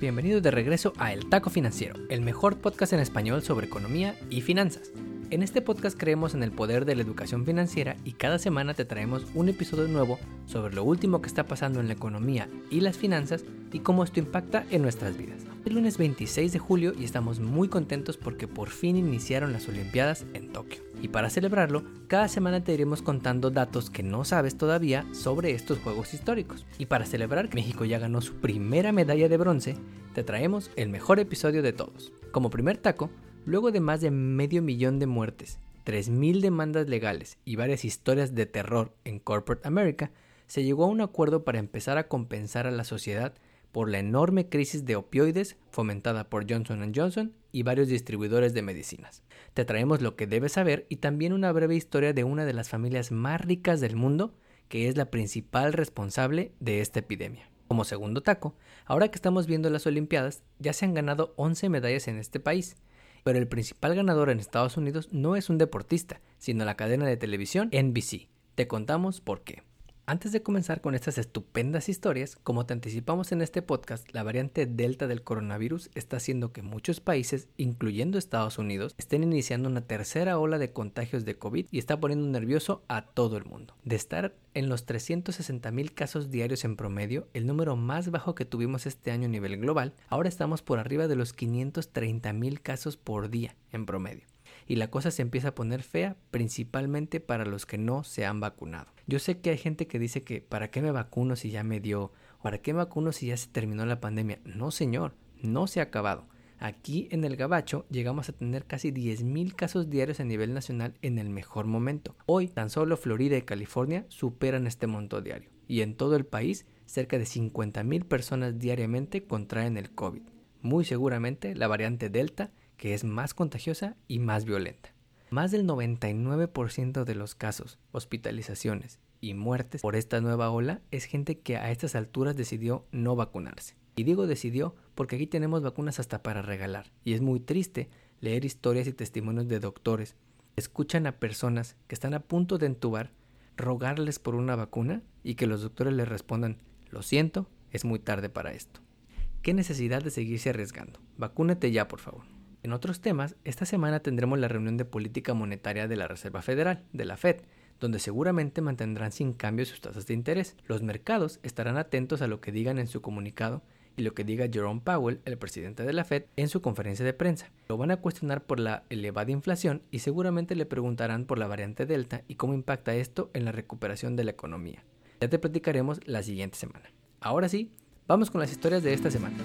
Bienvenidos de regreso a El Taco Financiero, el mejor podcast en español sobre economía y finanzas. En este podcast creemos en el poder de la educación financiera y cada semana te traemos un episodio nuevo sobre lo último que está pasando en la economía y las finanzas y cómo esto impacta en nuestras vidas. Es lunes 26 de julio y estamos muy contentos porque por fin iniciaron las Olimpiadas en Tokio. Y para celebrarlo, cada semana te iremos contando datos que no sabes todavía sobre estos Juegos históricos. Y para celebrar que México ya ganó su primera medalla de bronce, te traemos el mejor episodio de todos. Como primer taco, luego de más de medio millón de muertes, 3.000 demandas legales y varias historias de terror en Corporate America, se llegó a un acuerdo para empezar a compensar a la sociedad por la enorme crisis de opioides fomentada por Johnson Johnson y varios distribuidores de medicinas. Te traemos lo que debes saber y también una breve historia de una de las familias más ricas del mundo, que es la principal responsable de esta epidemia. Como segundo taco, ahora que estamos viendo las Olimpiadas, ya se han ganado 11 medallas en este país, pero el principal ganador en Estados Unidos no es un deportista, sino la cadena de televisión NBC. Te contamos por qué. Antes de comenzar con estas estupendas historias, como te anticipamos en este podcast, la variante Delta del coronavirus está haciendo que muchos países, incluyendo Estados Unidos, estén iniciando una tercera ola de contagios de COVID y está poniendo nervioso a todo el mundo. De estar en los 360 mil casos diarios en promedio, el número más bajo que tuvimos este año a nivel global, ahora estamos por arriba de los 530 mil casos por día en promedio y la cosa se empieza a poner fea, principalmente para los que no se han vacunado. Yo sé que hay gente que dice que ¿para qué me vacuno si ya me dio? ¿Para qué me vacuno si ya se terminó la pandemia? No, señor, no se ha acabado. Aquí en el Gabacho llegamos a tener casi 10.000 casos diarios a nivel nacional en el mejor momento. Hoy tan solo Florida y California superan este monto diario. Y en todo el país cerca de 50.000 personas diariamente contraen el COVID. Muy seguramente la variante Delta que es más contagiosa y más violenta. Más del 99% de los casos, hospitalizaciones y muertes por esta nueva ola es gente que a estas alturas decidió no vacunarse. Y digo decidió porque aquí tenemos vacunas hasta para regalar. Y es muy triste leer historias y testimonios de doctores escuchan a personas que están a punto de entubar rogarles por una vacuna y que los doctores les respondan, lo siento, es muy tarde para esto. ¿Qué necesidad de seguirse arriesgando? Vacúnate ya, por favor. En otros temas, esta semana tendremos la reunión de política monetaria de la Reserva Federal, de la Fed, donde seguramente mantendrán sin cambio sus tasas de interés. Los mercados estarán atentos a lo que digan en su comunicado y lo que diga Jerome Powell, el presidente de la Fed, en su conferencia de prensa. Lo van a cuestionar por la elevada inflación y seguramente le preguntarán por la variante Delta y cómo impacta esto en la recuperación de la economía. Ya te platicaremos la siguiente semana. Ahora sí, vamos con las historias de esta semana.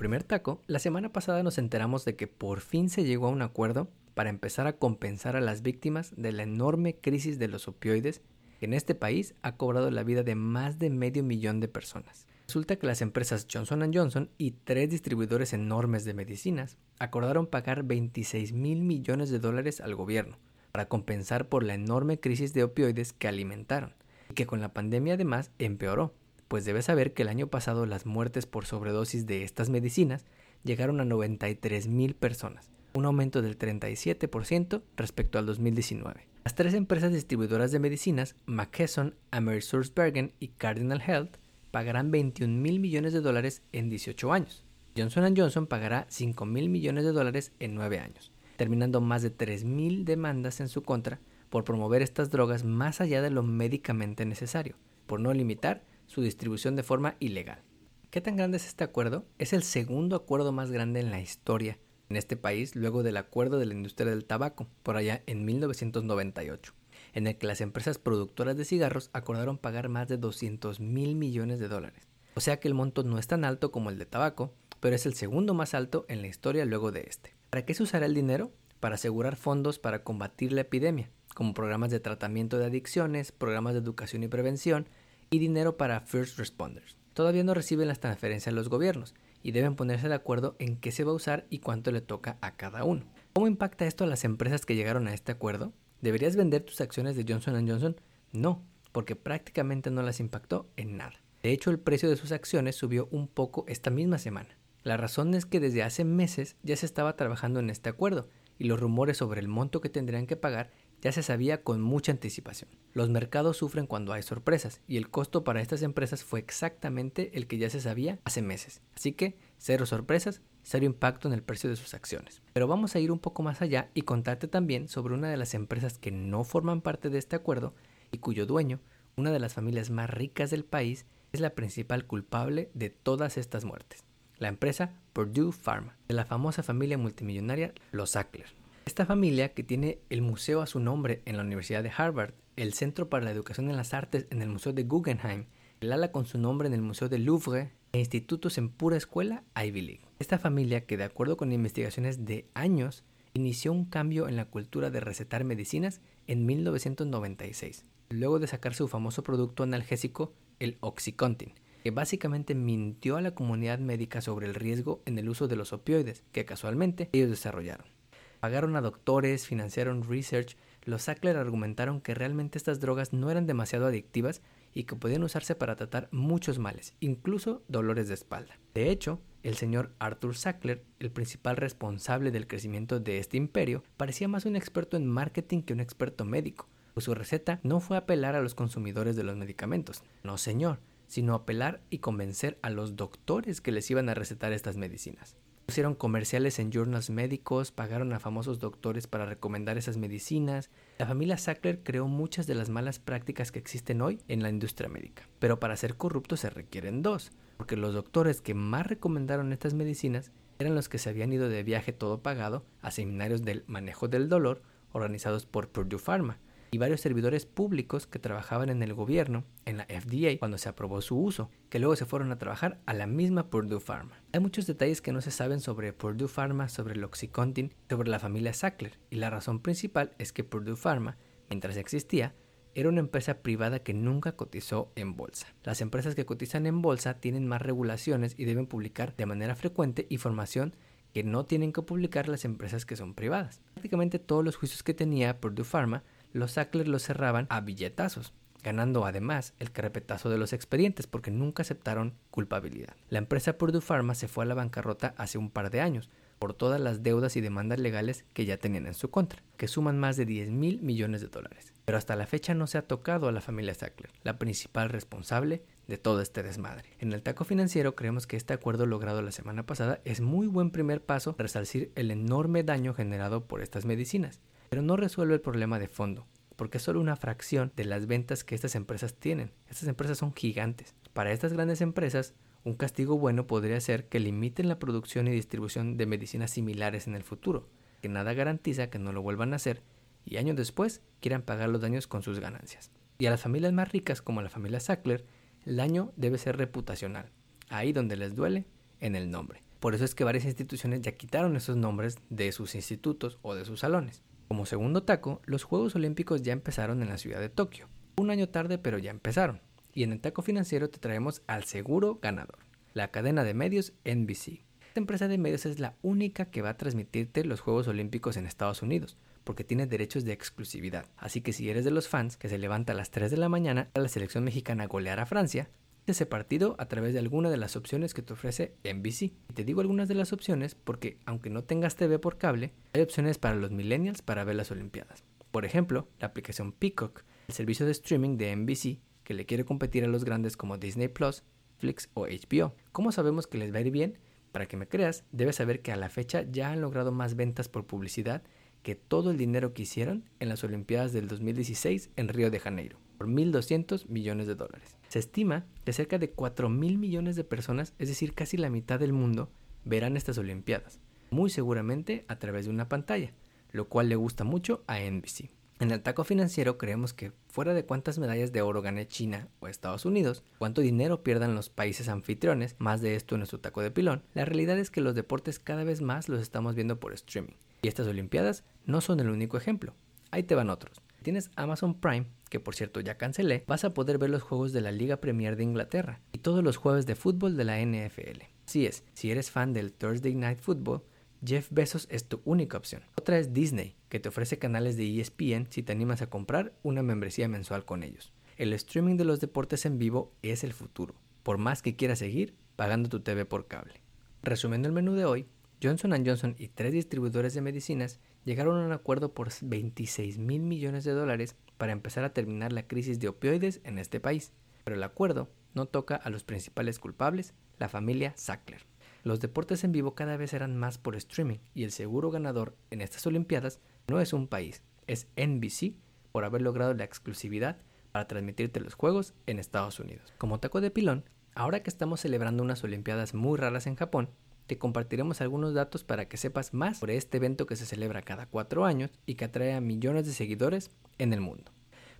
Primer taco, la semana pasada nos enteramos de que por fin se llegó a un acuerdo para empezar a compensar a las víctimas de la enorme crisis de los opioides que en este país ha cobrado la vida de más de medio millón de personas. Resulta que las empresas Johnson Johnson y tres distribuidores enormes de medicinas acordaron pagar 26 mil millones de dólares al gobierno para compensar por la enorme crisis de opioides que alimentaron y que con la pandemia además empeoró pues debes saber que el año pasado las muertes por sobredosis de estas medicinas llegaron a 93 mil personas, un aumento del 37% respecto al 2019. Las tres empresas distribuidoras de medicinas, McKesson, AmerisourceBergen y Cardinal Health, pagarán 21 mil millones de dólares en 18 años. Johnson Johnson pagará 5 mil millones de dólares en 9 años, terminando más de 3 mil demandas en su contra por promover estas drogas más allá de lo médicamente necesario, por no limitar su distribución de forma ilegal. ¿Qué tan grande es este acuerdo? Es el segundo acuerdo más grande en la historia en este país luego del acuerdo de la industria del tabaco, por allá en 1998, en el que las empresas productoras de cigarros acordaron pagar más de 200 mil millones de dólares. O sea que el monto no es tan alto como el de tabaco, pero es el segundo más alto en la historia luego de este. ¿Para qué se usará el dinero? Para asegurar fondos para combatir la epidemia, como programas de tratamiento de adicciones, programas de educación y prevención, y dinero para first responders. Todavía no reciben las transferencias los gobiernos y deben ponerse de acuerdo en qué se va a usar y cuánto le toca a cada uno. ¿Cómo impacta esto a las empresas que llegaron a este acuerdo? ¿Deberías vender tus acciones de Johnson Johnson? No, porque prácticamente no las impactó en nada. De hecho, el precio de sus acciones subió un poco esta misma semana. La razón es que desde hace meses ya se estaba trabajando en este acuerdo y los rumores sobre el monto que tendrían que pagar ya se sabía con mucha anticipación. Los mercados sufren cuando hay sorpresas y el costo para estas empresas fue exactamente el que ya se sabía hace meses. Así que cero sorpresas, cero impacto en el precio de sus acciones. Pero vamos a ir un poco más allá y contarte también sobre una de las empresas que no forman parte de este acuerdo y cuyo dueño, una de las familias más ricas del país, es la principal culpable de todas estas muertes. La empresa Purdue Pharma, de la famosa familia multimillonaria Los Sackler. Esta familia, que tiene el museo a su nombre en la Universidad de Harvard, el Centro para la Educación en las Artes en el Museo de Guggenheim, el ala con su nombre en el Museo del Louvre e institutos en pura escuela Ivy League. Esta familia, que de acuerdo con investigaciones de años, inició un cambio en la cultura de recetar medicinas en 1996, luego de sacar su famoso producto analgésico, el Oxycontin, que básicamente mintió a la comunidad médica sobre el riesgo en el uso de los opioides que casualmente ellos desarrollaron. Pagaron a doctores, financiaron research, los Sackler argumentaron que realmente estas drogas no eran demasiado adictivas y que podían usarse para tratar muchos males, incluso dolores de espalda. De hecho, el señor Arthur Sackler, el principal responsable del crecimiento de este imperio, parecía más un experto en marketing que un experto médico, pues su receta no fue apelar a los consumidores de los medicamentos, no señor, sino apelar y convencer a los doctores que les iban a recetar estas medicinas. Pusieron comerciales en journals médicos, pagaron a famosos doctores para recomendar esas medicinas. La familia Sackler creó muchas de las malas prácticas que existen hoy en la industria médica. Pero para ser corrupto se requieren dos, porque los doctores que más recomendaron estas medicinas eran los que se habían ido de viaje todo pagado a seminarios del manejo del dolor organizados por Purdue Pharma, y varios servidores públicos que trabajaban en el gobierno, en la FDA, cuando se aprobó su uso, que luego se fueron a trabajar a la misma Purdue Pharma. Hay muchos detalles que no se saben sobre Purdue Pharma, sobre el Oxycontin, sobre la familia Sackler, y la razón principal es que Purdue Pharma, mientras existía, era una empresa privada que nunca cotizó en bolsa. Las empresas que cotizan en bolsa tienen más regulaciones y deben publicar de manera frecuente información que no tienen que publicar las empresas que son privadas. Prácticamente todos los juicios que tenía Purdue Pharma los Sackler los cerraban a billetazos, ganando además el carpetazo de los expedientes porque nunca aceptaron culpabilidad. La empresa Purdue Pharma se fue a la bancarrota hace un par de años por todas las deudas y demandas legales que ya tenían en su contra, que suman más de 10 mil millones de dólares. Pero hasta la fecha no se ha tocado a la familia Sackler, la principal responsable de todo este desmadre. En el taco financiero creemos que este acuerdo logrado la semana pasada es muy buen primer paso para resarcir el enorme daño generado por estas medicinas pero no resuelve el problema de fondo, porque es solo una fracción de las ventas que estas empresas tienen. Estas empresas son gigantes. Para estas grandes empresas, un castigo bueno podría ser que limiten la producción y distribución de medicinas similares en el futuro, que nada garantiza que no lo vuelvan a hacer y años después quieran pagar los daños con sus ganancias. Y a las familias más ricas como la familia Sackler, el daño debe ser reputacional, ahí donde les duele, en el nombre. Por eso es que varias instituciones ya quitaron esos nombres de sus institutos o de sus salones. Como segundo taco, los Juegos Olímpicos ya empezaron en la ciudad de Tokio. Un año tarde, pero ya empezaron. Y en el taco financiero te traemos al seguro ganador, la cadena de medios NBC. Esta empresa de medios es la única que va a transmitirte los Juegos Olímpicos en Estados Unidos, porque tiene derechos de exclusividad. Así que si eres de los fans que se levanta a las 3 de la mañana a la selección mexicana golear a Francia, ese partido a través de alguna de las opciones que te ofrece NBC. Y te digo algunas de las opciones porque aunque no tengas TV por cable, hay opciones para los millennials para ver las Olimpiadas. Por ejemplo, la aplicación Peacock, el servicio de streaming de NBC que le quiere competir a los grandes como Disney Plus, Flix o HBO. ¿Cómo sabemos que les va a ir bien? Para que me creas, debes saber que a la fecha ya han logrado más ventas por publicidad que todo el dinero que hicieron en las Olimpiadas del 2016 en Río de Janeiro, por 1.200 millones de dólares. Se estima que cerca de 4 mil millones de personas, es decir, casi la mitad del mundo, verán estas Olimpiadas, muy seguramente a través de una pantalla, lo cual le gusta mucho a NBC. En el taco financiero creemos que fuera de cuántas medallas de oro gane China o Estados Unidos, cuánto dinero pierdan los países anfitriones, más de esto en nuestro taco de pilón, la realidad es que los deportes cada vez más los estamos viendo por streaming. Y estas Olimpiadas no son el único ejemplo. Ahí te van otros tienes Amazon Prime, que por cierto ya cancelé, vas a poder ver los juegos de la Liga Premier de Inglaterra y todos los jueves de fútbol de la NFL. Así es, si eres fan del Thursday Night Football, Jeff Bezos es tu única opción. Otra es Disney, que te ofrece canales de ESPN si te animas a comprar una membresía mensual con ellos. El streaming de los deportes en vivo es el futuro. por más que quieras seguir pagando tu TV por cable. Resumiendo el menú de hoy, Johnson Johnson y tres distribuidores de medicinas llegaron a un acuerdo por 26 mil millones de dólares para empezar a terminar la crisis de opioides en este país, pero el acuerdo no toca a los principales culpables, la familia Sackler. Los deportes en vivo cada vez serán más por streaming y el seguro ganador en estas Olimpiadas no es un país, es NBC por haber logrado la exclusividad para transmitirte los juegos en Estados Unidos. Como taco de pilón, ahora que estamos celebrando unas Olimpiadas muy raras en Japón, te compartiremos algunos datos para que sepas más sobre este evento que se celebra cada cuatro años y que atrae a millones de seguidores en el mundo.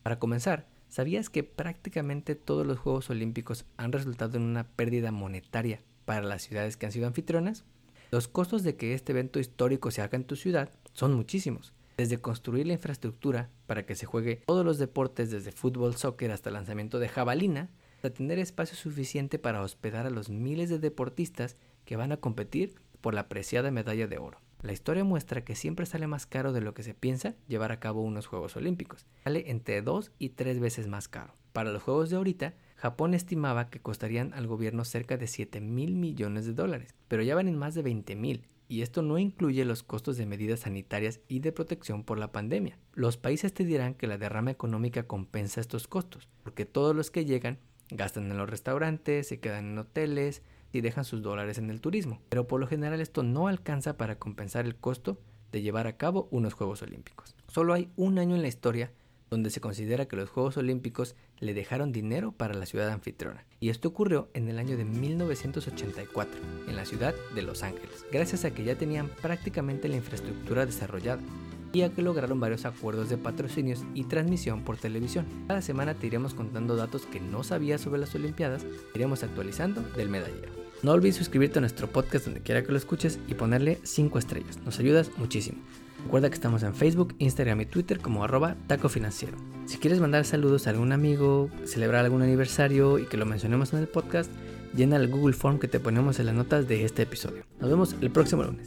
Para comenzar, ¿sabías que prácticamente todos los Juegos Olímpicos han resultado en una pérdida monetaria para las ciudades que han sido anfitrionas? Los costos de que este evento histórico se haga en tu ciudad son muchísimos, desde construir la infraestructura para que se juegue todos los deportes desde fútbol, soccer hasta lanzamiento de jabalina, hasta tener espacio suficiente para hospedar a los miles de deportistas que van a competir por la preciada medalla de oro. La historia muestra que siempre sale más caro de lo que se piensa llevar a cabo unos Juegos Olímpicos. Sale entre dos y tres veces más caro. Para los Juegos de ahorita, Japón estimaba que costarían al gobierno cerca de 7 mil millones de dólares, pero ya van en más de 20 mil, y esto no incluye los costos de medidas sanitarias y de protección por la pandemia. Los países te dirán que la derrama económica compensa estos costos, porque todos los que llegan gastan en los restaurantes, se quedan en hoteles, y dejan sus dólares en el turismo. Pero por lo general esto no alcanza para compensar el costo de llevar a cabo unos Juegos Olímpicos. Solo hay un año en la historia donde se considera que los Juegos Olímpicos le dejaron dinero para la ciudad anfitriona. Y esto ocurrió en el año de 1984, en la ciudad de Los Ángeles, gracias a que ya tenían prácticamente la infraestructura desarrollada y a que lograron varios acuerdos de patrocinios y transmisión por televisión. Cada semana te iremos contando datos que no sabías sobre las Olimpiadas, iremos actualizando del medallero. No olvides suscribirte a nuestro podcast donde quiera que lo escuches y ponerle 5 estrellas. Nos ayudas muchísimo. Recuerda que estamos en Facebook, Instagram y Twitter como arroba taco financiero. Si quieres mandar saludos a algún amigo, celebrar algún aniversario y que lo mencionemos en el podcast, llena el Google Form que te ponemos en las notas de este episodio. Nos vemos el próximo lunes.